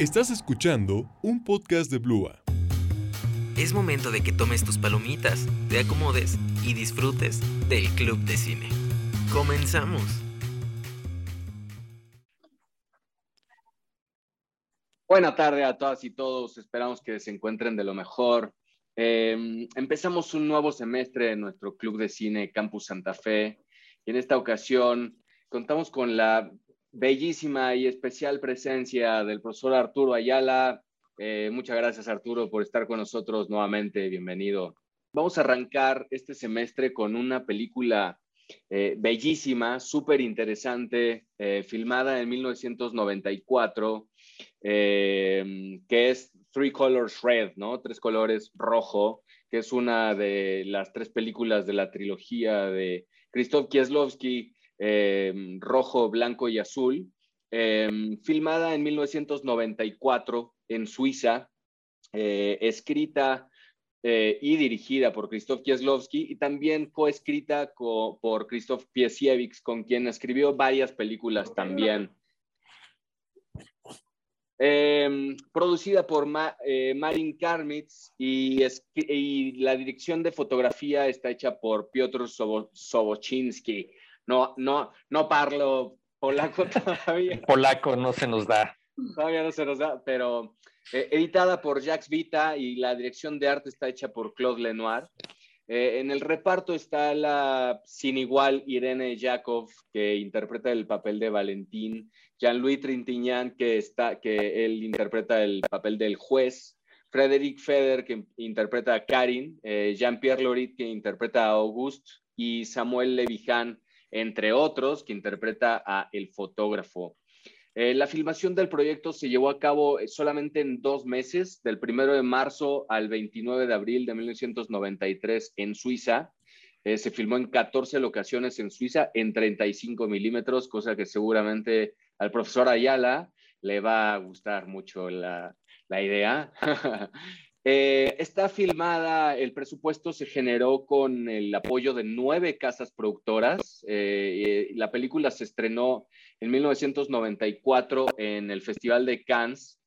Estás escuchando un podcast de Blua. Es momento de que tomes tus palomitas, te acomodes y disfrutes del Club de Cine. Comenzamos. Buena tarde a todas y todos. Esperamos que se encuentren de lo mejor. Eh, empezamos un nuevo semestre en nuestro Club de Cine Campus Santa Fe. Y en esta ocasión contamos con la bellísima y especial presencia del profesor Arturo Ayala. Eh, muchas gracias Arturo por estar con nosotros nuevamente. Bienvenido. Vamos a arrancar este semestre con una película eh, bellísima, súper interesante, eh, filmada en 1994, que es Three Colors Red, ¿no? Tres colores rojo, que es una de las tres películas de la trilogía de Krzysztof Kieslowski, eh, rojo, blanco y azul, eh, filmada en 1994 en Suiza, eh, escrita y dirigida por Krzysztof Kieslowski y también coescrita por Krzysztof Piesiewicz, con quien escribió varias películas también. producida por Marin Karmitz y, la dirección de fotografía está hecha por Piotr Sobochinsky. No, no, no parlo polaco todavía. Polaco no se nos da. Todavía no se nos da, pero eh, editada por Jacques Vita y la dirección de arte está hecha por Claude Lenoir. Eh, en el reparto está la sin igual Irene Jakov, que interpreta el papel de Valentín, Jean-Louis Trintignant, que, está, que él interpreta el papel del juez, Frédéric Feder, que interpreta a Karin, eh, Jean-Pierre Lorit, que interpreta a Auguste, y Samuel Levijan, entre otros, que interpreta a el fotógrafo. Eh, la filmación del proyecto se llevó a cabo eh, solamente en dos meses, del 1 de marzo al 29 de abril de 1993 en Suiza. Eh, se filmó en 14 locaciones en Suiza en 35 milímetros, cosa que seguramente al profesor Ayala le va a gustar mucho la, la idea. Eh, está filmada, el presupuesto se generó con el apoyo de nueve casas productoras. Eh, la película se estrenó en 1994 en el Festival de Cannes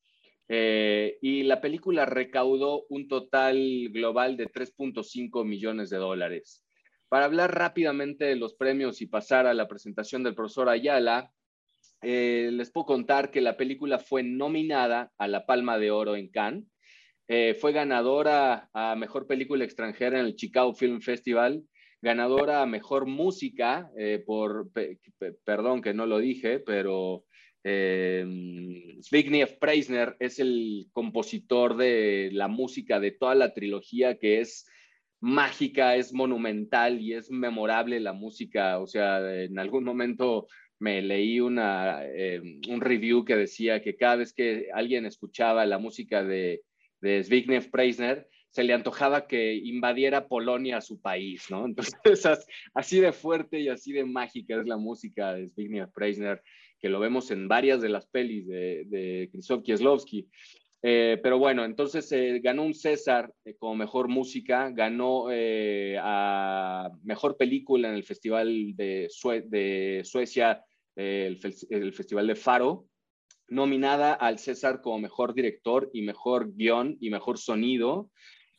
eh, y la película recaudó un total global de 3.5 millones de dólares. Para hablar rápidamente de los premios y pasar a la presentación del profesor Ayala, les puedo contar que la película fue nominada a la Palma de Oro en Cannes eh, fue ganadora a Mejor Película Extranjera en el Chicago Film Festival, ganadora a Mejor Música, eh, por, perdón que no lo dije, pero eh, Zbigniew Preisner es el compositor de la música de toda la trilogía que es mágica, es monumental y es memorable la música. O sea, en algún momento me leí una, un review que decía que cada vez que alguien escuchaba la música de de Zbigniew Preisner, se le antojaba que invadiera Polonia a su país, ¿no? Entonces, así de fuerte y así de mágica es la música de Zbigniew Preisner, que lo vemos en varias de las pelis de, Krzysztof Kieslowski. Eh, pero bueno, entonces eh, ganó un César eh, como mejor música, ganó a mejor película en el Festival de, Suecia, el, Festival de Faro, nominada al César como mejor director y mejor guion y mejor sonido,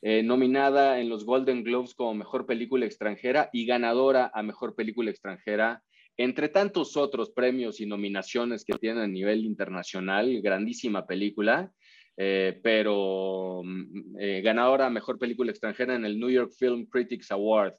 eh, nominada en los Golden Globes como mejor película extranjera y ganadora a mejor película extranjera, entre tantos otros premios y nominaciones que tiene a nivel internacional, grandísima película, eh, pero mm, eh, ganadora a mejor película extranjera en el New York Film Critics Award.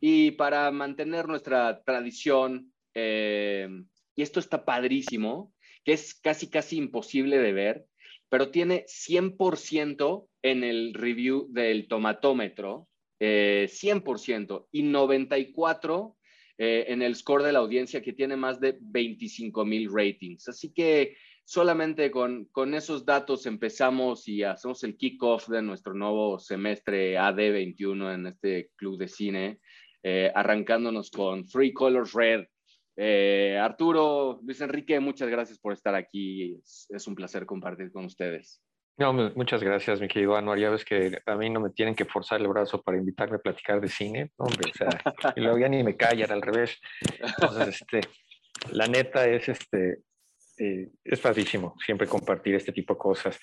Y para mantener nuestra tradición, y esto está padrísimo, que es casi, casi imposible de ver, pero tiene 100% en el review del tomatómetro, 100%, eh, y 94% eh, en el score de la audiencia que tiene más de 25 mil ratings. Así que solamente con, con, esos datos empezamos y hacemos el kickoff de nuestro nuevo semestre AD21 en este club de cine, eh, arrancándonos con Three Colors Red, eh, Arturo, Luis Enrique, muchas gracias por estar aquí. Es, un placer compartir con ustedes. No, muchas gracias, mi querido Anuar. Ya ves que a mí no me tienen que forzar el brazo para invitarme a platicar de cine. Hombre, o sea, y luego ya ni me callan al revés. Entonces, este, la neta es, este, eh, es padrísimo siempre compartir este tipo de cosas.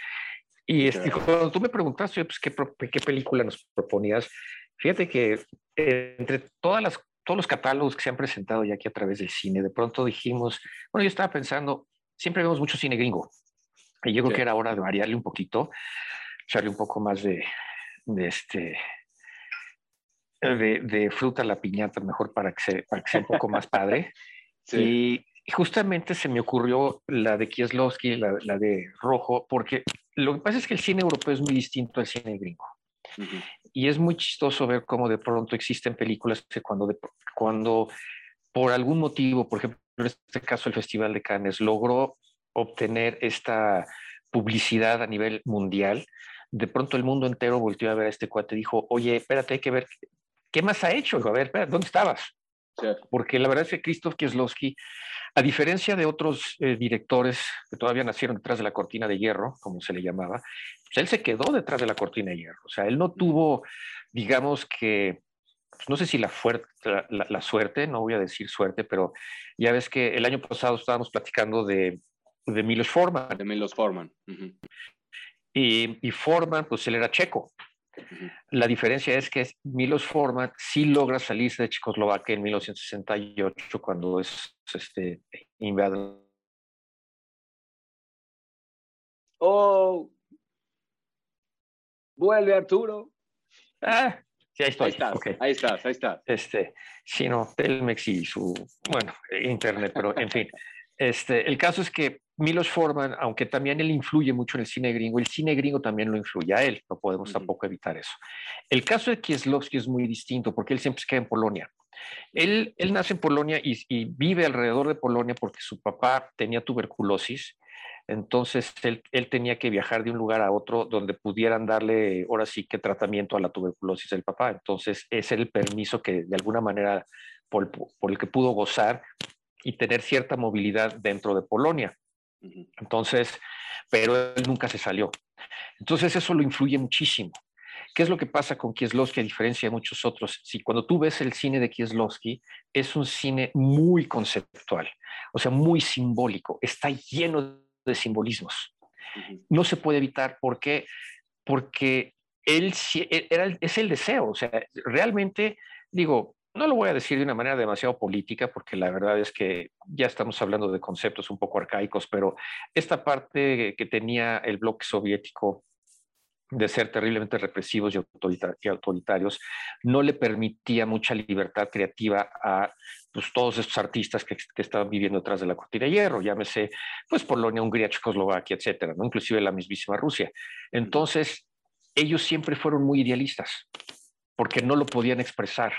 Y este, cuando tú me preguntaste pues, ¿qué, qué película nos proponías, fíjate que entre todas las, todos los catálogos que se han presentado ya aquí a través del cine, de pronto dijimos, bueno, yo estaba pensando, siempre vemos mucho cine gringo, y yo creo que era hora de variarle un poquito, echarle un poco más de, de este, de, de, fruta a la piñata, mejor para que, se, para que sea un poco más padre. Y, justamente se me ocurrió la de Kieslowski, la, la, de Rojo, porque lo que pasa es que el cine europeo es muy distinto al cine gringo. Y es muy chistoso ver cómo de pronto existen películas que cuando, cuando por algún motivo, por ejemplo, en este caso el Festival de Cannes, logró obtener esta publicidad a nivel mundial, de pronto el mundo entero volvió a ver a este cuate y dijo, oye, espérate, hay que ver ¿qué más ha hecho? A ver, ¿dónde estabas? Porque la verdad es que Krzysztof Kieslowski, a diferencia de otros eh, directores que todavía nacieron detrás de la cortina de hierro, como se le llamaba, pues él se quedó detrás de la cortina de hierro. O sea, él no tuvo, digamos que, pues no sé si la, la, suerte, no voy a decir suerte, pero ya ves que el año pasado estábamos platicando de, de Milos Forman. De Milos Forman. y, y Forman, pues él era checo. La diferencia es que Milos Forman sí logra salirse de Checoslovaquia en 1968 cuando es este, invadido. Oh, vuelve Arturo. Ah, sí, ahí estoy. Ahí estás, ahí estás, ahí estás. Este, sí, no, Telmex y su, bueno, internet, pero en fin. Este, el caso es que Milos Forman, aunque también él influye mucho en el cine gringo, el cine gringo también lo influye a él, no podemos tampoco evitar eso. El caso de Kieslowski es muy distinto porque él siempre se queda en Polonia. Él, él nace en Polonia y, y, vive alrededor de Polonia porque su papá tenía tuberculosis, entonces él, él, tenía que viajar de un lugar a otro donde pudieran darle, ahora sí, que tratamiento a la tuberculosis del papá. Entonces es el permiso que de alguna manera por, por el que pudo gozar y tener cierta movilidad dentro de Polonia. Entonces, pero él nunca se salió. Entonces eso lo influye muchísimo. ¿Qué es lo que pasa con Kieslowski a diferencia de muchos otros? Si cuando tú ves el cine de Kieslowski, es un cine muy conceptual, o sea, muy simbólico, está lleno de simbolismos. No se puede evitar, ¿por qué? Porque él e, era, es el deseo, o sea, realmente, digo, no lo voy a decir de una manera demasiado política, porque la verdad es que ya estamos hablando de conceptos un poco arcaicos, pero esta parte que tenía el bloque soviético de ser terriblemente represivos y, autoritarios, no le permitía mucha libertad creativa a pues, todos estos artistas que, estaban viviendo detrás de la cortina de hierro, llámese pues Polonia, Hungría, Checoslovaquia, etcétera, ¿no? inclusive la mismísima Rusia. Entonces, ellos siempre fueron muy idealistas, porque no lo podían expresar.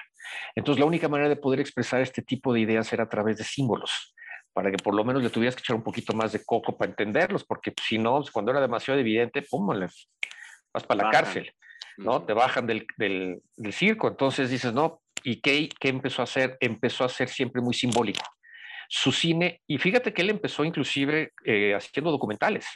Entonces, la única manera de poder expresar este tipo de ideas era a través de símbolos, para que por lo menos le tuvieras que echar un poquito más de coco para entenderlos, porque si no, cuando era demasiado evidente, pum, vas para la cárcel, ¿no? Te bajan del, del, circo. Entonces dices, no, ¿y qué, qué empezó a hacer? Empezó a ser siempre muy simbólico. Su cine, y fíjate que él empezó inclusive eh, haciendo documentales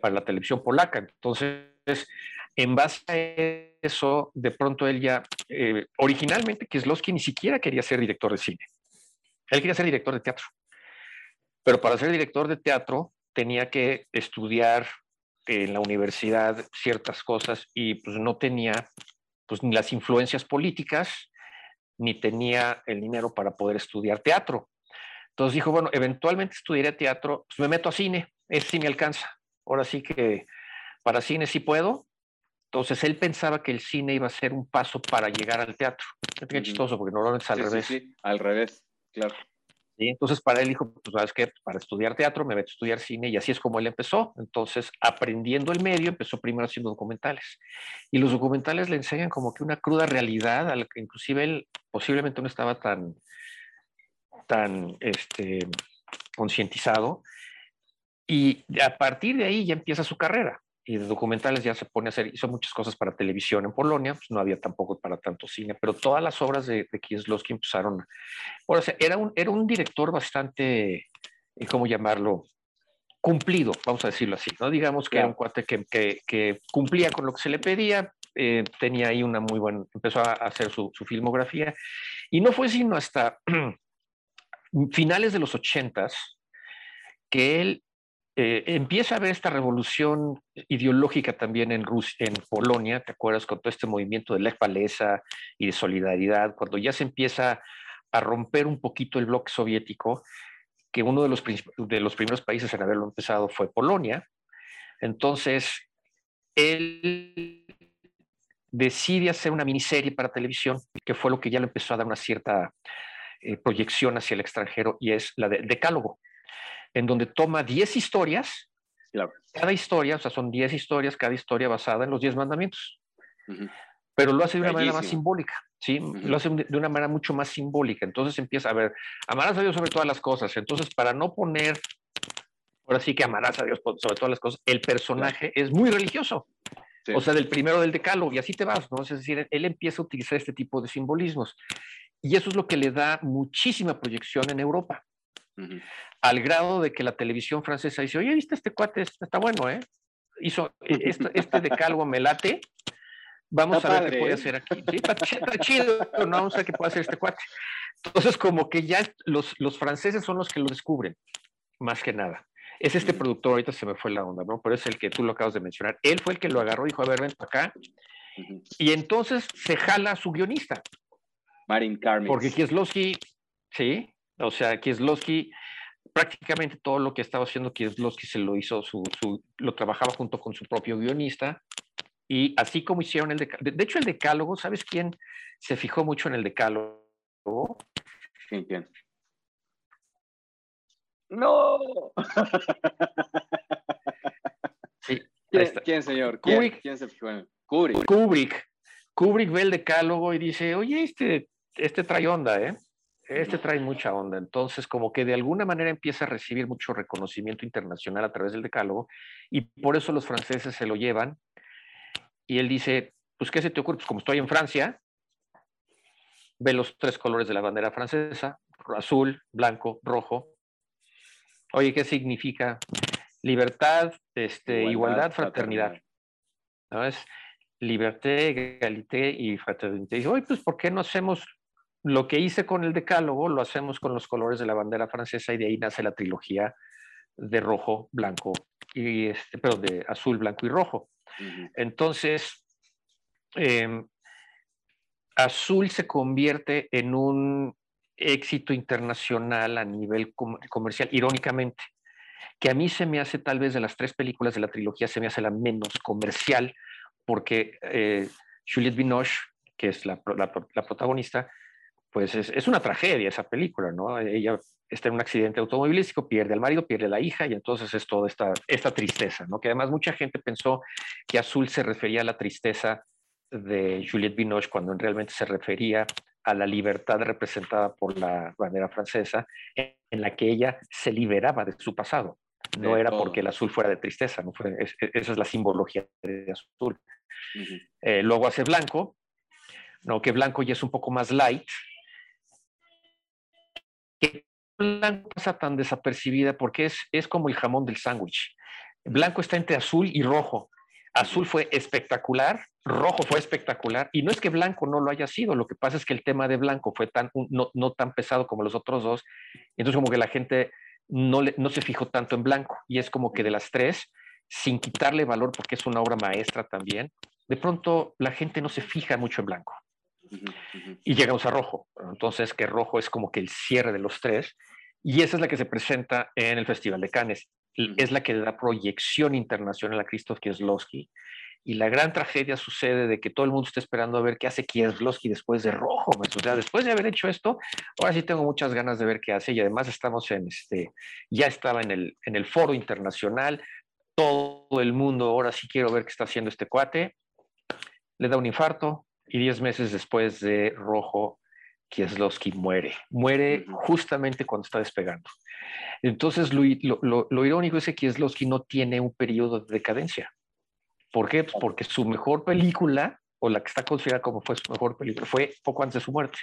para la televisión polaca. Entonces, en base a eso, de pronto él ya, eh, originalmente Kieslowski ni siquiera quería ser director de cine. Él quería ser director de teatro. Pero para ser director de teatro tenía que estudiar en la universidad ciertas cosas y pues no tenía pues ni las influencias políticas ni tenía el dinero para poder estudiar teatro. Entonces dijo, bueno, eventualmente estudiaré teatro, pues me meto a cine, ese sí me alcanza. Ahora sí que para cine sí puedo, entonces él pensaba que el cine iba a ser un paso para llegar al teatro. Es chistoso porque normalmente es al revés. Sí, sí, al revés, claro. Entonces para él dijo, pues sabes qué, para estudiar teatro me meto a estudiar cine y así es como él empezó. Entonces aprendiendo el medio empezó primero haciendo documentales. Y los documentales le enseñan como que una cruda realidad a la que inclusive él posiblemente no estaba tan, tan este, concientizado. Y a partir de ahí ya empieza su carrera y de documentales ya se pone a hacer, hizo muchas cosas para televisión en Polonia, pues no había tampoco para tanto cine, pero todas las obras de, de Kieslowski empezaron, o sea, era un, era un director bastante, eh, ¿cómo llamarlo? Cumplido, vamos a decirlo así, ¿no? Digamos que era un cuate que, que, que, cumplía con lo que se le pedía, eh, tenía ahí una muy buena, empezó a hacer su, su filmografía, y no fue sino hasta finales de los ochentas que él eh, empieza a ver esta revolución ideológica también en, en Polonia, ¿te acuerdas? Con todo este movimiento de Lech Walesa y de solidaridad, cuando ya se empieza a romper un poquito el bloque soviético, que uno de los, de los primeros países en haberlo empezado fue Polonia. Entonces, él decide hacer una miniserie para televisión, que fue lo que ya le empezó a dar una cierta eh, proyección hacia el extranjero, y es la de Decálogo en donde toma 10 historias, cada historia, o sea, son 10 historias, cada historia basada en los 10 mandamientos. Pero lo hace de una manera más simbólica, ¿sí? Lo hace de una manera mucho más simbólica. Entonces empieza a ver, amarás a Dios sobre todas las cosas. Entonces, para no poner, ahora sí que amarás a Dios sobre todas las cosas, el personaje es muy religioso. O sea, del primero del decálogo, y así te vas, ¿no? Es decir, él empieza a utilizar este tipo de simbolismos. Y eso es lo que le da muchísima proyección en Europa al grado de que la televisión francesa dice, oye, ¿viste este cuate? Está bueno, ¿eh? Hizo e, este, este decálogo me late. Vamos a ver qué puede ¿eh? hacer aquí. Sí, está, chido, no vamos a ver qué puede hacer este cuate. Entonces, como que ya los, los franceses son los que lo descubren, más que nada. Es este productor, ahorita se me fue la onda, ¿no? Pero es el que tú lo acabas de mencionar. Él fue el que lo agarró y dijo, a ver, ven para acá. Y entonces se jala a su guionista. Marin Carmen. Porque Kieslowski, sí, o sea, Kieslowski prácticamente todo lo que estaba haciendo Kieslowski se lo hizo, su, lo trabajaba junto con su propio guionista. Y así como hicieron el decálogo, de, hecho el decálogo, ¿sabes quién se fijó mucho en el decálogo? ¿Quién? ¡No! ¿Quién, señor? Kubrick. ¿Quién se fijó en Kubrick. Kubrick. Kubrick ve el decálogo y dice, oye, este, este trae onda, ¿eh? Este trae mucha onda, entonces como que de alguna manera empieza a recibir mucho reconocimiento internacional a través del decálogo y por eso los franceses se lo llevan y él dice, pues ¿qué se te ocurre? Pues como estoy en Francia, ve los tres colores de la bandera francesa, azul, blanco, rojo. Oye, ¿qué significa? Libertad, este, igualdad, fraternidad. ¿No? Es liberté, egalité y fraternité. Y oye, pues ¿por qué no hacemos lo que hice con el decálogo lo hacemos con los colores de la bandera francesa y de ahí nace la trilogía de rojo, blanco y este, pero de azul, blanco y rojo. Entonces, em, azul se convierte en un éxito internacional a nivel comercial, irónicamente, que a mí se me hace tal vez de las tres películas de la trilogía, se me hace la menos comercial, porque eh, Juliette Binoche, que es la protagonista, pues es, una tragedia esa película, ¿no? Ella está en un accidente automovilístico, pierde al marido, pierde a la hija y entonces es toda esta, esta tristeza, ¿no? Que además mucha gente pensó que azul se refería a la tristeza de Juliette Binoche cuando realmente se refería a la libertad representada por la bandera francesa, en la que ella se liberaba de su pasado. No era porque el azul fuera de tristeza, ¿no? Fue, esa es la simbología de azul. Eh, luego hace blanco, ¿no? que blanco ya es un poco más light, que blanco pasa tan desapercibida porque es, es como el jamón del sándwich. Blanco está entre azul y rojo. Azul fue espectacular, rojo fue espectacular, y no es que blanco no lo haya sido, lo que pasa es que el tema de blanco fue tan, no, no tan pesado como los otros dos, entonces como que la gente no, no se fijó tanto en blanco, y es como que de las tres, sin quitarle valor porque es una obra maestra también, de pronto la gente no se fija mucho en blanco. Y llegamos a rojo. Entonces, que rojo es como que el cierre de los tres. Y esa es la que se presenta en el Festival de Cannes. Es la que da proyección internacional a Krzysztof Kieslowski. Y la gran tragedia sucede de que todo el mundo está esperando a ver qué hace Kieslowski después de rojo. O sea, después de haber hecho esto, ahora sí tengo muchas ganas de ver qué hace. Y además estamos en este, ya estaba en el, en el foro internacional. Todo el mundo, ahora sí quiero ver qué está haciendo este cuate. Le da un infarto, y diez meses después de Rojo, Kieslowski muere. Muere justamente cuando está despegando. Entonces, lo, lo, irónico es que Kieslowski no tiene un periodo de decadencia. ¿Por qué? Pues porque su mejor película, o la que está considerada como fue su mejor película, fue poco antes de su muerte.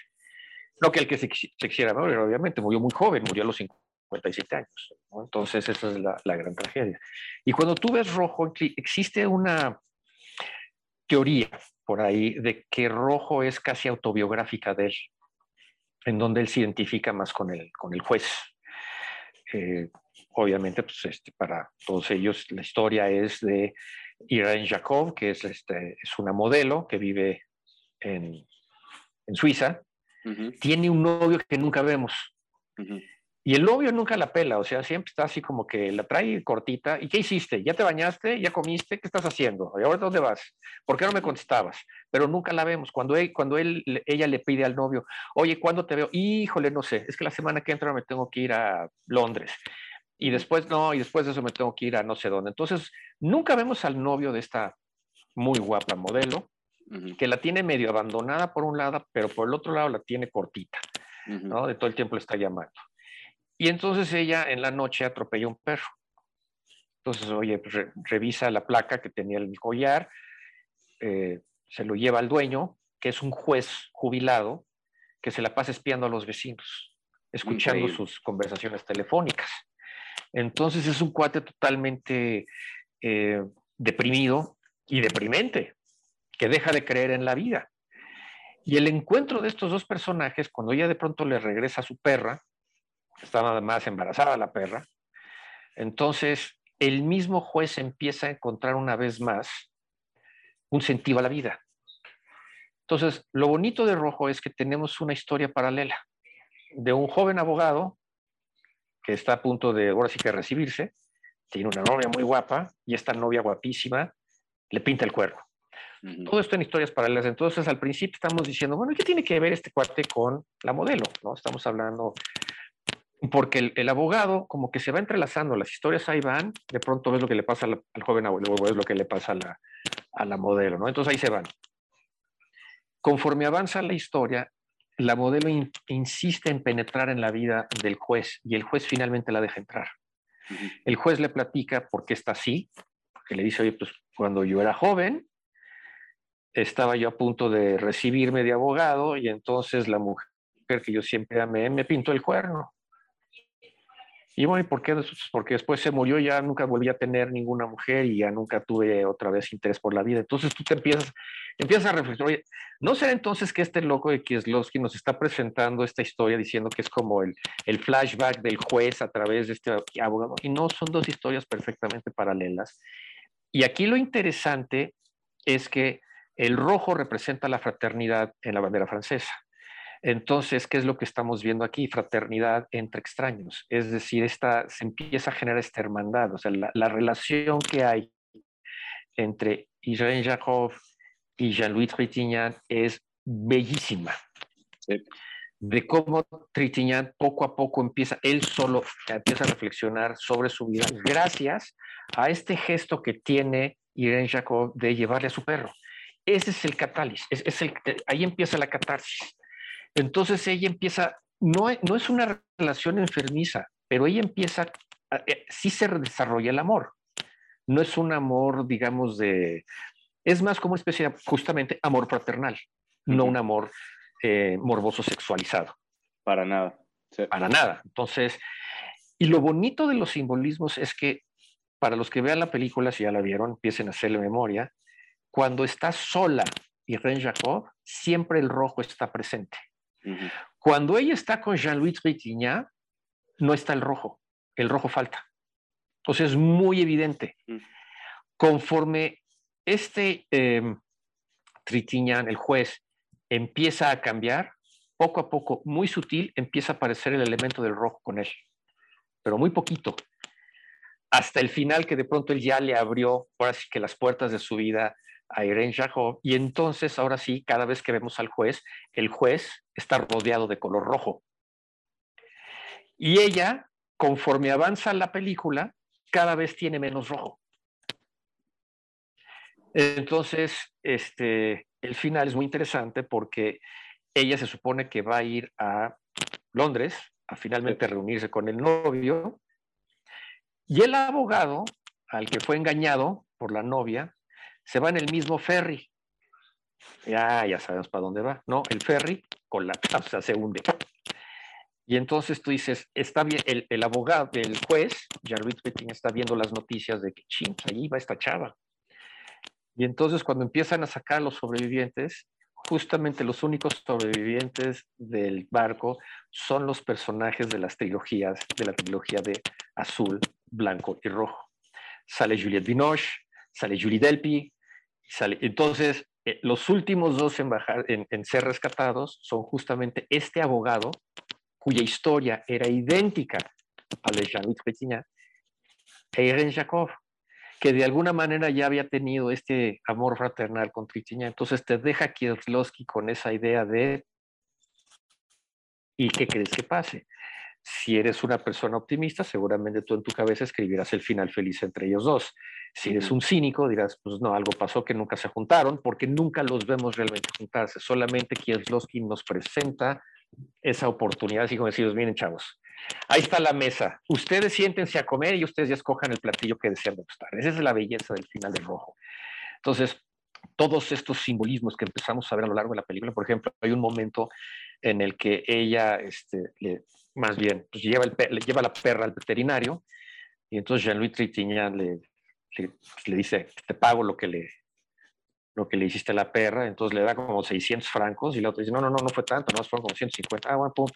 No que el que se, quisiera morir, obviamente, murió muy joven, murió a los 57 años. Entonces, esa es la, la gran tragedia. Y cuando tú ves Rojo, existe una teoría por ahí de que Rojo es casi autobiográfica de él, en donde él se identifica más con el, con el juez. Eh, obviamente, pues este, para todos ellos la historia es de Irene Jacob, que es, este, es una modelo que vive en, en Suiza. Tiene un novio que nunca vemos. Y el novio nunca la pela, o sea, siempre está así como que la trae cortita. ¿Y qué hiciste? ¿Ya te bañaste? ¿Ya comiste? ¿Qué estás haciendo? ¿Y ahora dónde vas? ¿Por qué no me contestabas? Pero nunca la vemos. Cuando, él, cuando él, ella le pide al novio, oye, ¿cuándo te veo? Híjole, no sé, es que la semana que entra me tengo que ir a Londres. Y después no, y después de eso me tengo que ir a no sé dónde. Entonces, nunca vemos al novio de esta muy guapa modelo, que la tiene medio abandonada por un lado, pero por el otro lado la tiene cortita, ¿no? De todo el tiempo le está llamando. Y entonces ella en la noche atropella un perro. Entonces, oye, pues, revisa la placa que tenía el collar, eh, se lo lleva al dueño, que es un juez jubilado, que se la pasa espiando a los vecinos, escuchando sus conversaciones telefónicas. Entonces es un cuate totalmente eh, deprimido y deprimente, que deja de creer en la vida. Y el encuentro de estos dos personajes, cuando ella de pronto le regresa a su perra, está nada más embarazada la perra. Entonces, el mismo juez empieza a encontrar una vez más un sentido a la vida. Entonces, lo bonito de Rojo es que tenemos una historia paralela de un joven abogado que está a punto de, ahora sí que recibirse, tiene una novia muy guapa y esta novia guapísima le pinta el cuerno. Todo esto en historias paralelas. Entonces, al principio estamos diciendo, bueno, ¿qué tiene que ver este cuate con la modelo? ¿no? Estamos hablando porque el, abogado como que se va entrelazando, las historias ahí van, de pronto ves lo que le pasa al, joven abuelo, ves lo que le pasa a la, a la, modelo, ¿no? Entonces ahí se van. Conforme avanza la historia, la modelo insiste en penetrar en la vida del juez y el juez finalmente la deja entrar. El juez le platica por qué está así, porque le dice, oye, pues cuando yo era joven, estaba yo a punto de recibirme de abogado y entonces la mujer que yo siempre amé me pintó el cuerno y bueno, ¿y por qué? Porque después se murió, ya nunca volví a tener ninguna mujer y ya nunca tuve otra vez interés por la vida. Entonces tú te empiezas, empiezas a reflexionar, ¿no será entonces que este loco de Kieslowski nos está presentando esta historia diciendo que es como el flashback del juez a través de este abogado? Y no, son dos historias perfectamente paralelas. Y aquí lo interesante es que el rojo representa la fraternidad en la bandera francesa entonces, ¿qué es lo que estamos viendo aquí? Fraternidad entre extraños. Es decir, esta, se empieza a generar esta hermandad, o sea, la, relación que hay entre Irene Jacob y Jean-Louis Trintignant es bellísima. De cómo Trintignant poco a poco empieza, él solo empieza a reflexionar sobre su vida gracias a este gesto que tiene Irene Jacob de llevarle a su perro. Ese es el catálisis, es el, ahí empieza la catarsis. Entonces ella empieza, no, no es una relación enfermiza, pero ella empieza, eh, sí se desarrolla el amor. No es un amor, digamos, de, es más como una especie de justamente amor fraternal, no un amor eh, morboso sexualizado. Para nada. Para nada. Entonces, y lo bonito de los simbolismos es que para los que vean la película, si ya la vieron, empiecen a hacerle memoria, cuando está sola y Ren Jacob, siempre el rojo está presente. Cuando ella está con Jean-Louis Trintignant, no está el rojo, el rojo falta. Entonces es muy evidente. Conforme este eh, el juez, empieza a cambiar, poco a poco, muy sutil, empieza a aparecer el elemento del rojo con él, pero muy poquito. Hasta el final que de pronto él ya le abrió, ahora sí que las puertas de su vida a Irene Jacob, y entonces ahora sí, cada vez que vemos al juez, el juez está rodeado de color rojo. Y ella, conforme avanza la película, cada vez tiene menos rojo. Entonces, este, el final es muy interesante porque ella se supone que va a ir a Londres a finalmente reunirse con el novio y el abogado al que fue engañado por la novia se va en el mismo ferry. Ya, ya sabemos para dónde va. No, el ferry colapsa, o sea, se hunde. Y entonces tú dices, está bien, el, el abogado, el juez, Jarvis Petting, está viendo las noticias de que, ching, allí va esta chava. Y entonces cuando empiezan a sacar a los sobrevivientes, justamente los únicos sobrevivientes del barco son los personajes de las trilogías, de la trilogía de azul, blanco y rojo. Sale Juliette Binoche, sale Julie Delpy, entonces eh, los últimos dos en, en, ser rescatados son justamente este abogado cuya historia era idéntica a la de Jean-Louis Trintignant e Irene Jacob, que de alguna manera ya había tenido este amor fraternal con Trintignant. Entonces te deja Kieslowski con esa idea de ¿y qué crees que pase? Si eres una persona optimista, seguramente tú en tu cabeza escribirás el final feliz entre ellos dos. Si eres un cínico, dirás, pues no, algo pasó que nunca se juntaron, porque nunca los vemos realmente juntarse. Solamente Kieslowski nos presenta esa oportunidad, así como decirles, miren chavos, ahí está la mesa, ustedes siéntense a comer y ustedes ya escojan el platillo que desean degustar. Esa es la belleza del final del rojo. Entonces, todos estos simbolismos que empezamos a ver a lo largo de la película, por ejemplo, hay un momento en el que ella, este, más bien, pues lleva, el, lleva la perra al veterinario y entonces Jean-Louis Trintignant le, le, dice, te pago lo que le, lo que le hiciste a la perra, entonces le da como 600 francos y la otra dice, no, no, no, no fue tanto, no, fueron como 150, ah, bueno, pum.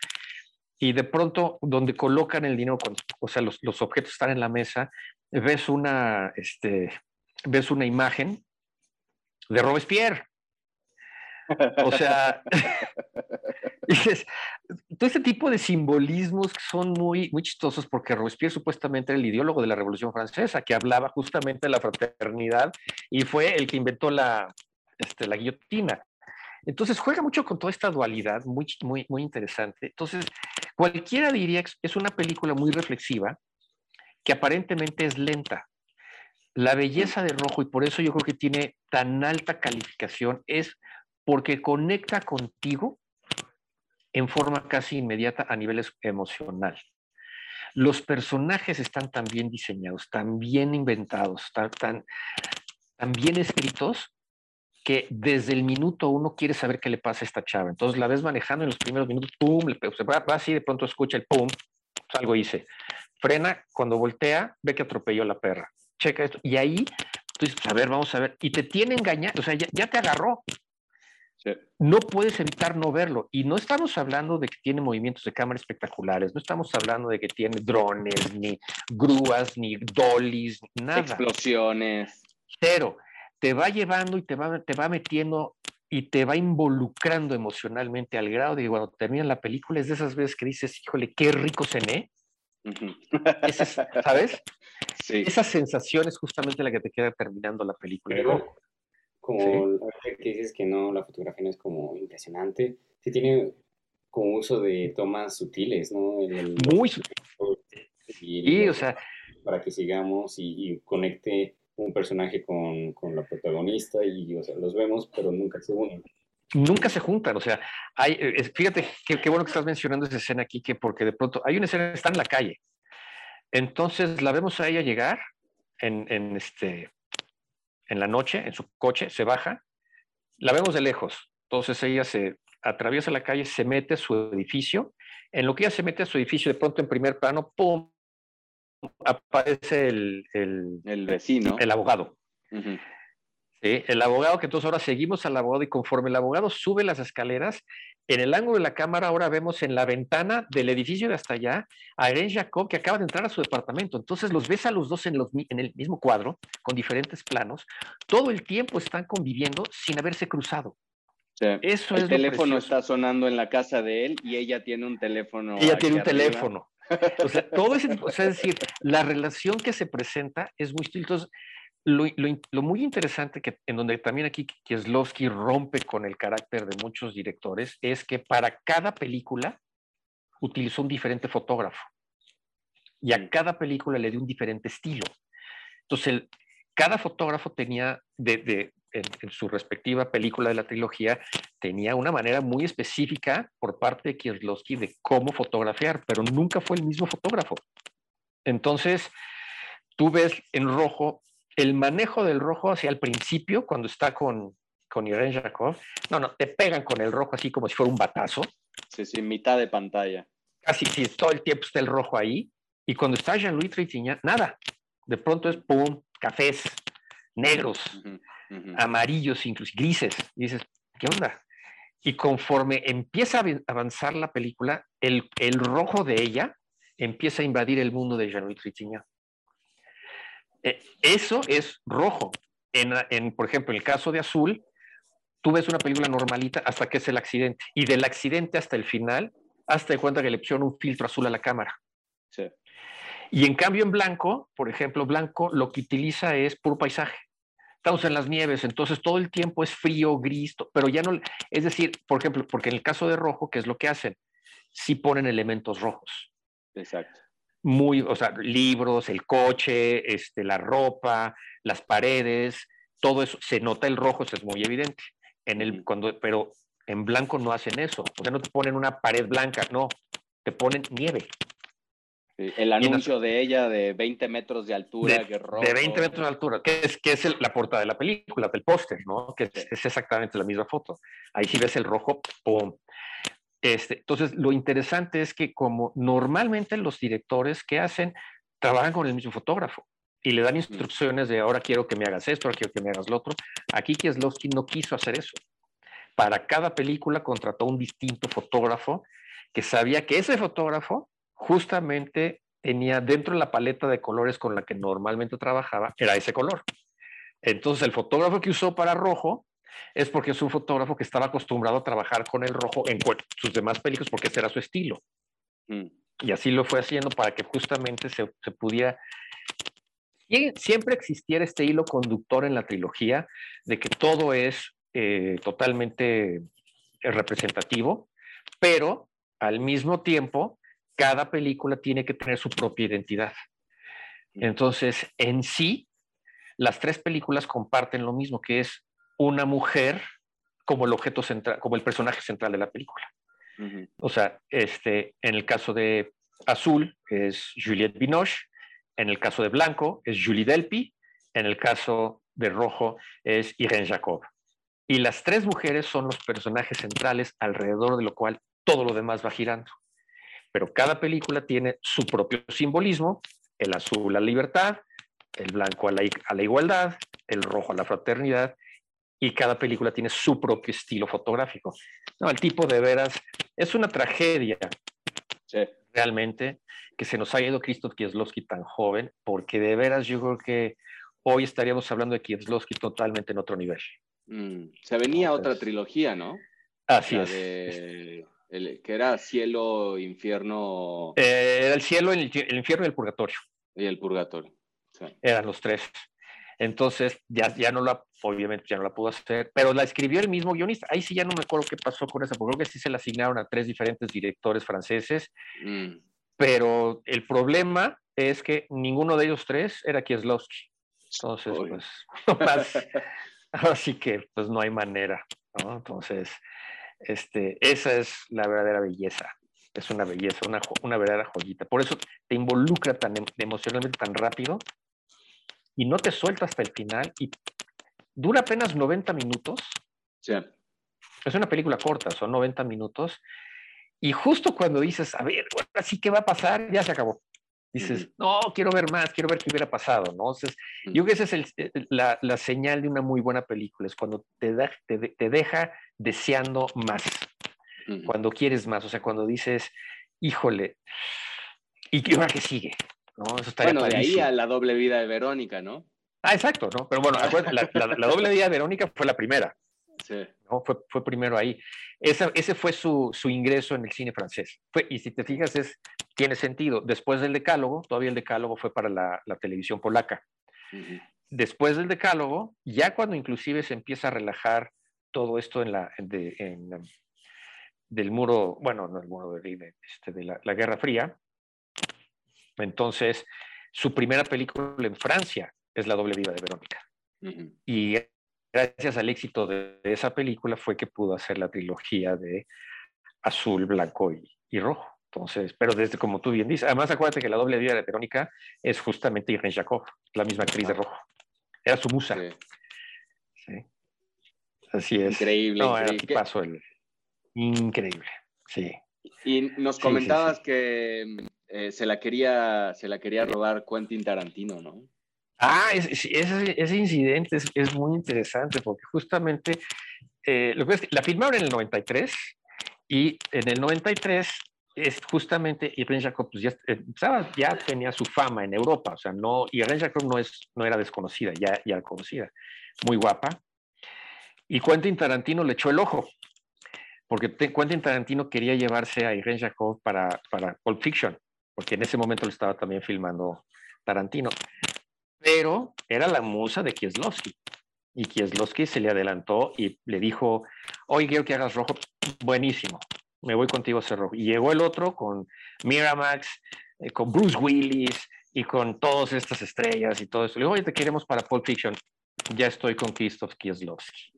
Y de pronto, donde colocan el dinero, o sea, los, los, objetos están en la mesa, ves una, este, ves una imagen de Robespierre. O sea, dices, todo este tipo de simbolismos son muy, muy chistosos porque Robespierre supuestamente era el ideólogo de la Revolución Francesa, que hablaba justamente de la fraternidad y fue el que inventó la, este, la guillotina. Entonces juega mucho con toda esta dualidad, muy, muy, muy interesante. Entonces, cualquiera diría que es una película muy reflexiva, que aparentemente es lenta. La belleza de Rojo, y por eso yo creo que tiene tan alta calificación, es porque conecta contigo en forma casi inmediata a niveles emocional. Los personajes están tan bien diseñados, tan bien inventados, tan, bien escritos, que desde el minuto uno quiere saber qué le pasa a esta chava. Entonces la ves manejando en los primeros minutos, pum, se va, así, de pronto escucha el pum, pues algo hice. Frena, cuando voltea, ve que atropelló a la perra. Checa esto. Y ahí, tú dices, a ver, vamos a ver. Y te tiene engañado, o sea, ya te agarró. No puedes evitar no verlo. Y no estamos hablando de que tiene movimientos de cámara espectaculares, no estamos hablando de que tiene drones, ni grúas, ni dollies, nada. Explosiones. Cero. Te va llevando y te va, te va metiendo y te va involucrando emocionalmente al grado de cuando termina la película es de esas veces que dices, híjole, qué rico cené. ¿Sabes? Sí. Esa sensación es justamente la que te queda terminando la película como que dices que no, la fotografía no es como impresionante, sí tiene como uso de tomas sutiles, ¿no? Muy sutiles. o sea... Para que sigamos y, conecte un personaje con, con, la protagonista y, o sea, los vemos, pero nunca se unen. Nunca se juntan, o sea, hay, eh, fíjate qué, bueno que estás mencionando esa escena aquí, que porque de pronto hay una escena, está en la calle, entonces la vemos a ella llegar en, en este, en la noche en su coche, se baja, la vemos de lejos. Entonces ella se atraviesa la calle, se mete a su edificio. En lo que ella se mete a su edificio, de pronto en primer plano, ¡pum! aparece el, el, vecino. El abogado. El abogado, que entonces ahora seguimos al abogado y conforme el abogado sube las escaleras, en el ángulo de la cámara ahora vemos en la ventana del edificio de hasta allá a Irene Jacob que acaba de entrar a su departamento. Entonces los ves a los dos en, los, en el mismo cuadro, con diferentes planos. Todo el tiempo están conviviendo sin haberse cruzado. Eso el teléfono está sonando en la casa de él y ella tiene un teléfono. Ella tiene un teléfono. O sea, todo ese o sea, es decir, la relación que se presenta es muy... Entonces, lo, muy interesante que en donde también aquí Kieslowski rompe con el carácter de muchos directores es que para cada película utilizó un diferente fotógrafo y a cada película le dio un diferente estilo. Entonces, cada fotógrafo tenía, de, en, su respectiva película de la trilogía, tenía una manera muy específica por parte de Kieslowski de cómo fotografiar, pero nunca fue el mismo fotógrafo. Entonces, tú ves en rojo el manejo del rojo hacia el principio, cuando está con, con Irene Jacob, no, no, te pegan con el rojo así como si fuera un batazo. Sí, sí, mitad de pantalla. Casi, sí, todo el tiempo está el rojo ahí. Y cuando está Jean-Louis Trintignant, nada. De pronto es pum, cafés, negros, amarillos, incluso grises. Y dices, ¿qué onda? Y conforme empieza a avanzar la película, el, el rojo de ella empieza a invadir el mundo de Jean-Louis Trintignant. Eh, eso es rojo. En, en, por ejemplo, en el caso de Azul, tú ves una película normalita hasta que es el accidente. Y del accidente hasta el final, hasta de cuenta que le pusieron un filtro azul a la cámara. Sí. Y en cambio en blanco, por ejemplo, blanco lo que utiliza es puro paisaje. Estamos en las nieves, entonces todo el tiempo es frío, gris, pero ya no, es decir, por ejemplo, porque en el caso de rojo, ¿qué es lo que hacen? Sí ponen elementos rojos. Exacto. Muy, o sea, libros, el coche, este, la ropa, las paredes, todo eso, se nota el rojo, eso es muy evidente. En el, cuando, pero en blanco no hacen eso. O sea, no te ponen una pared blanca, no, te ponen nieve. El anuncio de ella de 20 metros de altura. De, de 20 metros de altura, que es, que es la portada de la película, del póster, ¿no? Que es, es, exactamente la misma foto. Ahí sí ves el rojo, ¡pum! Este, entonces, lo interesante es que como normalmente los directores que hacen, trabajan con el mismo fotógrafo y le dan instrucciones de ahora quiero que me hagas esto, ahora quiero que me hagas lo otro. Aquí Kieslowski no quiso hacer eso. Para cada película contrató un distinto fotógrafo que sabía que ese fotógrafo justamente tenía dentro de la paleta de colores con la que normalmente trabajaba, era ese color. Entonces el fotógrafo que usó para rojo es porque es un fotógrafo que estaba acostumbrado a trabajar con el rojo en sus demás películas porque ese era su estilo. Mm. Y así lo fue haciendo para que justamente se, se pudiera... Siempre existiera este hilo conductor en la trilogía de que todo es eh, totalmente representativo, pero al mismo tiempo cada película tiene que tener su propia identidad. Entonces, en sí, las tres películas comparten lo mismo, que es una mujer como el objeto central, como el personaje central de la película. O sea, este, en el caso de Azul es Juliette Binoche, en el caso de Blanco es Julie Delpy, en el caso de Rojo es Irene Jacob. Y las tres mujeres son los personajes centrales alrededor de lo cual todo lo demás va girando pero cada película tiene su propio simbolismo, el azul a la libertad, el blanco a la, a la igualdad, el rojo a la fraternidad, y cada película tiene su propio estilo fotográfico. No, el tipo de veras es una tragedia realmente que se nos haya ido Krzysztof Kieslowski tan joven, porque de veras yo creo que hoy estaríamos hablando de Kieslowski totalmente en otro nivel. Mm, se venía otra trilogía, ¿no? Así es que era cielo, infierno. Eh, era el cielo, el, infierno y el purgatorio. Y el purgatorio. Eran los tres. Entonces, ya, ya no la, obviamente ya no la pudo hacer, pero la escribió el mismo guionista. Ahí sí ya no me acuerdo qué pasó con esa, porque creo que sí se la asignaron a tres diferentes directores franceses. Mm. Pero el problema es que ninguno de ellos tres era Kieslowski. Entonces, pues, así que pues no hay manera, ¿no? Entonces, este, esa es la verdadera belleza. Es una belleza, una, una verdadera joyita. Por eso te involucra tan em, emocionalmente tan rápido y no te suelta hasta el final y dura apenas 90 minutos. Sí. Es una película corta, son 90 minutos. Y justo cuando dices, a ver, ahora sí, ¿qué va a pasar? Ya se acabó. Dices, no, quiero ver más, quiero ver qué hubiera pasado, ¿no? Entonces, yo creo que esa es el, la, la, señal de una muy buena película, es cuando te, da, te, te deja deseando más, cuando quieres más, o sea, cuando dices, híjole, ¿y qué que sigue? ¿no? Eso bueno, de ahí a la doble vida de Verónica, ¿no? Ah, exacto, ¿no? Pero bueno, la, la, doble vida de Verónica fue la primera. Sí. ¿no? Fue, fue primero ahí. Esa, ese fue su, su, ingreso en el cine francés. Fue, y si te fijas, es, tiene sentido. Después del decálogo, todavía el decálogo fue para la, la televisión polaca. Después del decálogo, ya cuando inclusive se empieza a relajar todo esto en la, de, en, del muro, bueno, no el muro de, este, de la, la, Guerra Fría, entonces su primera película en Francia es La doble vida de Verónica. Y gracias al éxito de, esa película fue que pudo hacer la trilogía de azul, blanco y, rojo. Entonces, pero desde como tú bien dices, además acuérdate que la doble vida de Verónica es justamente Irene Jacob, la misma actriz de rojo. Era su musa. Sí. Así es. Increíble. No, increíble. pasó el... Increíble, sí. Y nos comentabas que eh, se, la quería, se la quería robar Quentin Tarantino, ¿no? Ah, ese, incidente es, muy interesante porque justamente eh, la filmaron en el 93 y en el 93 es justamente Irene Jacob pues ya, eh, ya tenía su fama en Europa, o sea, no, Jacob no, es, no era desconocida, ya, ya conocida, muy guapa. Y Quentin Tarantino le echó el ojo, porque Quentin Tarantino quería llevarse a Irene Jacob para, para Pulp Fiction, porque en ese momento lo estaba también filmando Tarantino. Pero era la musa de Kieslowski. Y Kieslowski se le adelantó y le dijo, oye, quiero que hagas rojo. Buenísimo, me voy contigo a hacer rojo. Y llegó el otro con Miramax, eh, con Bruce Willis y con todas estas estrellas y todo eso. Le digo, oye, te queremos para Pulp Fiction. Ya estoy con Krzysztof Kieslowski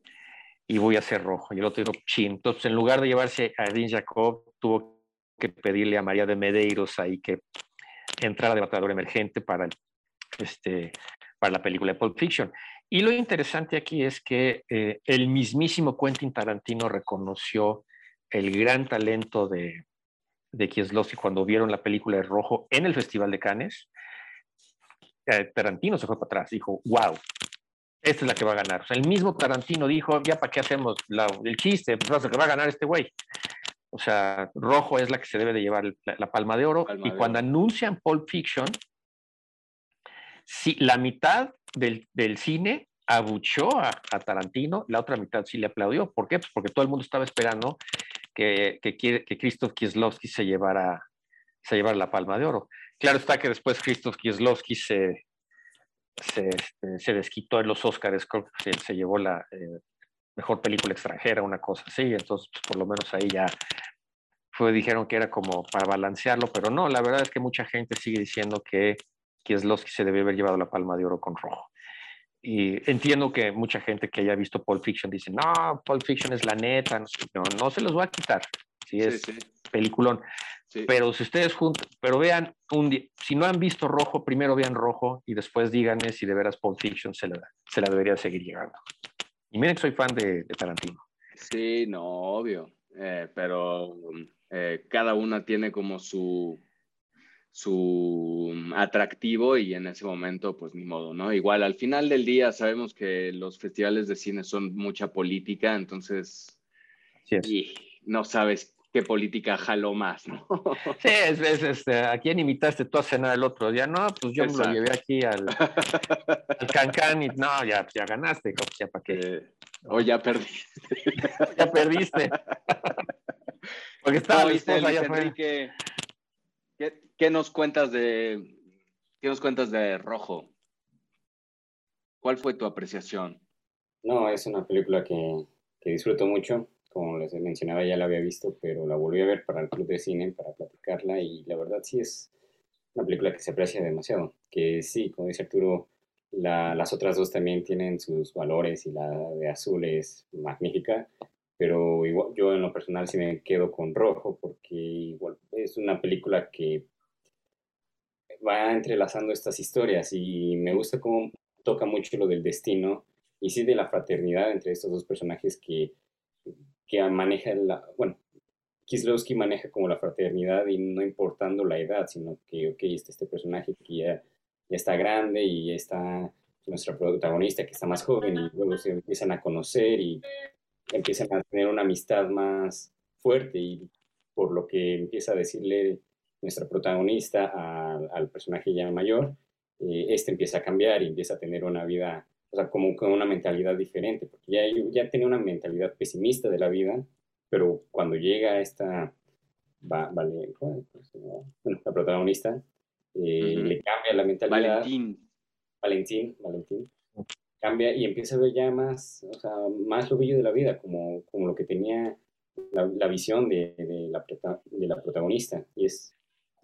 y voy a hacer rojo. Y el otro dijo, chin. Entonces, en lugar de llevarse a Dean Jacob, tuvo que pedirle a María de Medeiros ahí que entrara de batallador emergente para, este, para la película de Pulp Fiction. Y lo interesante aquí es que eh, el mismísimo Quentin Tarantino reconoció el gran talento de, de Kieslowski cuando vieron la película de Rojo en el Festival de Cannes. Eh, Tarantino se fue para atrás, dijo, wow, esta es la que va a ganar. O sea, el mismo Tarantino dijo, ya para qué hacemos el chiste, pues que va a ganar este güey. O sea, Rojo es la que se debe de llevar la, palma de oro. y cuando anuncian Pulp Fiction, la mitad del, del cine abuchó a, Tarantino, la otra mitad sí le aplaudió. ¿Por qué? Pues porque todo el mundo estaba esperando que, que, que Kieslowski se llevara, se llevara la palma de oro. Claro está que después Krzysztof Kieslowski se, este, se desquitó en los Oscars, se, se llevó la eh, mejor película extranjera, una cosa así, entonces pues, por lo menos ahí ya fue, dijeron que era como para balancearlo, pero no, la verdad es que mucha gente sigue diciendo que Kieslowski se debe haber llevado la palma de oro con rojo. Y entiendo que mucha gente que haya visto Pulp Fiction dice, no, Pulp Fiction es la neta, no, no, se los voy a quitar, si es peliculón. Pero si ustedes juntan, pero vean, un si no han visto rojo, primero vean rojo y después díganme si de veras Pulp Fiction se la, se la debería seguir llegando. Y miren que soy fan de, Tarantino. Sí, no, obvio. Eh, pero eh, cada una tiene como su, su atractivo y en ese momento, pues ni modo, ¿no? Igual al final del día sabemos que los festivales de cine son mucha política, entonces y no sabes qué política jaló más, ¿no? Sí, es, este, ¿a quién invitaste tú a cenar el otro día? No, pues yo me lo llevé aquí al, al Cancán y no, ya, ya ganaste, ya para qué. Eh, o ya perdiste. ya perdiste. Porque estaba Luis Enrique, ¿qué, ¿qué, nos cuentas de qué nos cuentas de Rojo? ¿Cuál fue tu apreciación? No, es una película que, que disfruto mucho como les mencionaba, ya la había visto, pero la volví a ver para el club de cine, para platicarla, y la verdad sí es una película que se aprecia demasiado. Que sí, como dice Arturo, las otras dos también tienen sus valores y la de azul es magnífica, pero igual, yo en lo personal sí me quedo con rojo porque igual es una película que va entrelazando estas historias y me gusta cómo toca mucho lo del destino y sí de la fraternidad entre estos dos personajes que que maneja la, bueno, Kislowski maneja como la fraternidad y no importando la edad, sino que, ok, está este personaje que ya, ya está grande y ya está nuestra protagonista que está más joven y luego se empiezan a conocer y empiezan a tener una amistad más fuerte y por lo que empieza a decirle nuestra protagonista al personaje ya mayor, eh, este empieza a cambiar y empieza a tener una vida o sea, como con una mentalidad diferente, porque ya, ya tenía una mentalidad pesimista de la vida, pero cuando llega esta, vale, bueno, la protagonista, eh, le cambia la mentalidad. Valentín. Valentín, Valentín. Cambia y empieza a ver ya más, o sea, más lo bello de la vida, como, como lo que tenía la, la visión de, de, la, de la protagonista. Y es,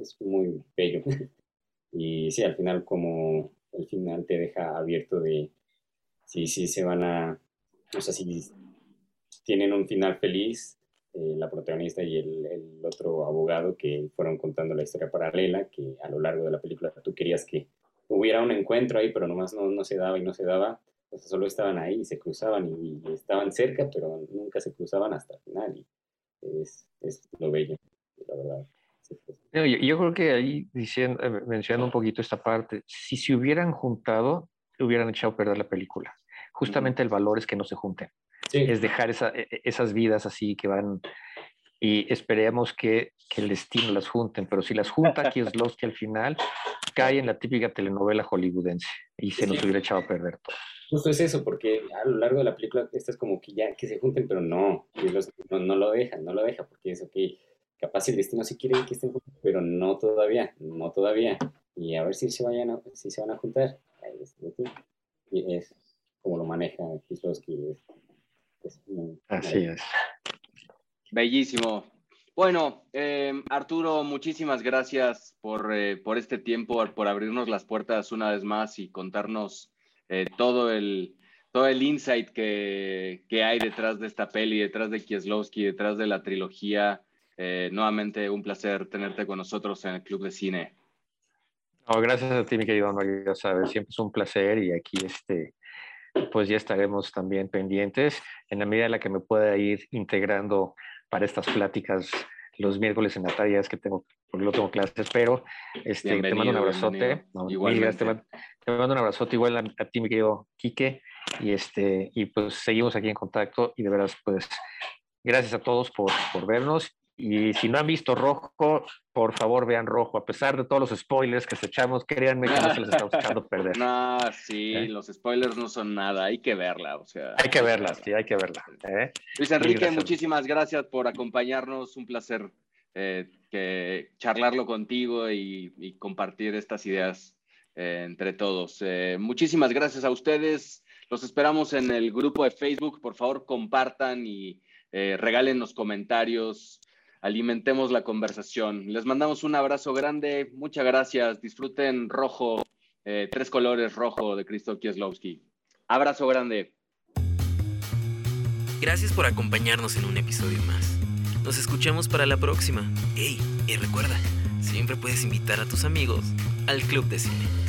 es muy bello. y sí, al final como el final te deja abierto de, sí, sí se van a, o sea, si tienen un final feliz, eh, la protagonista y el, el, otro abogado que fueron contando la historia paralela, que a lo largo de la película tú querías que hubiera un encuentro ahí, pero nomás no, no se daba y no se daba, o sea, solo estaban ahí y se cruzaban y, estaban cerca, pero nunca se cruzaban hasta el final y es, es lo bello, la verdad. Yo, yo, creo que ahí diciendo, eh, mencionando un poquito esta parte, si se hubieran juntado, hubieran echado a perder la película. Justamente el valor es que no se junten. es dejar esa, e, e, esas vidas así que van y esperemos que, que, el destino las junten, pero si las junta Kieslowski al final, cae en la típica telenovela hollywoodense y se nos hubiera echado a perder todo. Justo es eso, porque a lo largo de la película esta es como que ya que se junten, pero no, no, no lo dejan, no lo deja, porque es ok, capaz el destino sí quiere que estén juntos, pero no todavía, no todavía. Y a ver si se, vayan a, si se van a juntar. Y es como lo maneja Kieslowski. Así es. Bellísimo. Bueno, em, Arturo, muchísimas gracias por, eh, por, este tiempo, por abrirnos las puertas una vez más y contarnos eh, todo, el, todo el insight que, que, hay detrás de esta peli, detrás de Kieslowski, detrás de la trilogía. Eh, nuevamente, un placer tenerte con nosotros en el Club de Cine. gracias a ti, mi querido Mario, sabes, siempre es un placer y aquí este, pues ya estaremos también pendientes en la medida en la que me pueda ir integrando para estas pláticas los miércoles en la es que tengo, porque no tengo clases, pero este, te mando un abrazote. igual te, mando un abrazote igual a, ti, mi querido Quique, y, este, y pues seguimos aquí en contacto y de veras, pues gracias a todos por, por vernos y si no han visto Rojo, por favor vean Rojo. A pesar de todos los spoilers que se echamos, créanme que no se les estamos echando perder. No, sí, ¿Eh? los spoilers no son nada. Hay que verla, o sea. Hay que verla, sí, hay que verla. ¿eh? Luis Enrique, muchísimas gracias por acompañarnos. Un placer eh, que charlarlo contigo y, compartir estas ideas entre todos. muchísimas gracias a ustedes. Los esperamos en el grupo de Facebook. Por favor, compartan y regalen los comentarios alimentemos la conversación. Les mandamos un abrazo grande, muchas gracias, disfruten rojo, eh, tres colores rojo de Krzysztof Kieslowski. Abrazo grande. Gracias por acompañarnos en un episodio más. Nos escuchamos para la próxima. Hey, y recuerda, siempre puedes invitar a tus amigos al Club de Cine.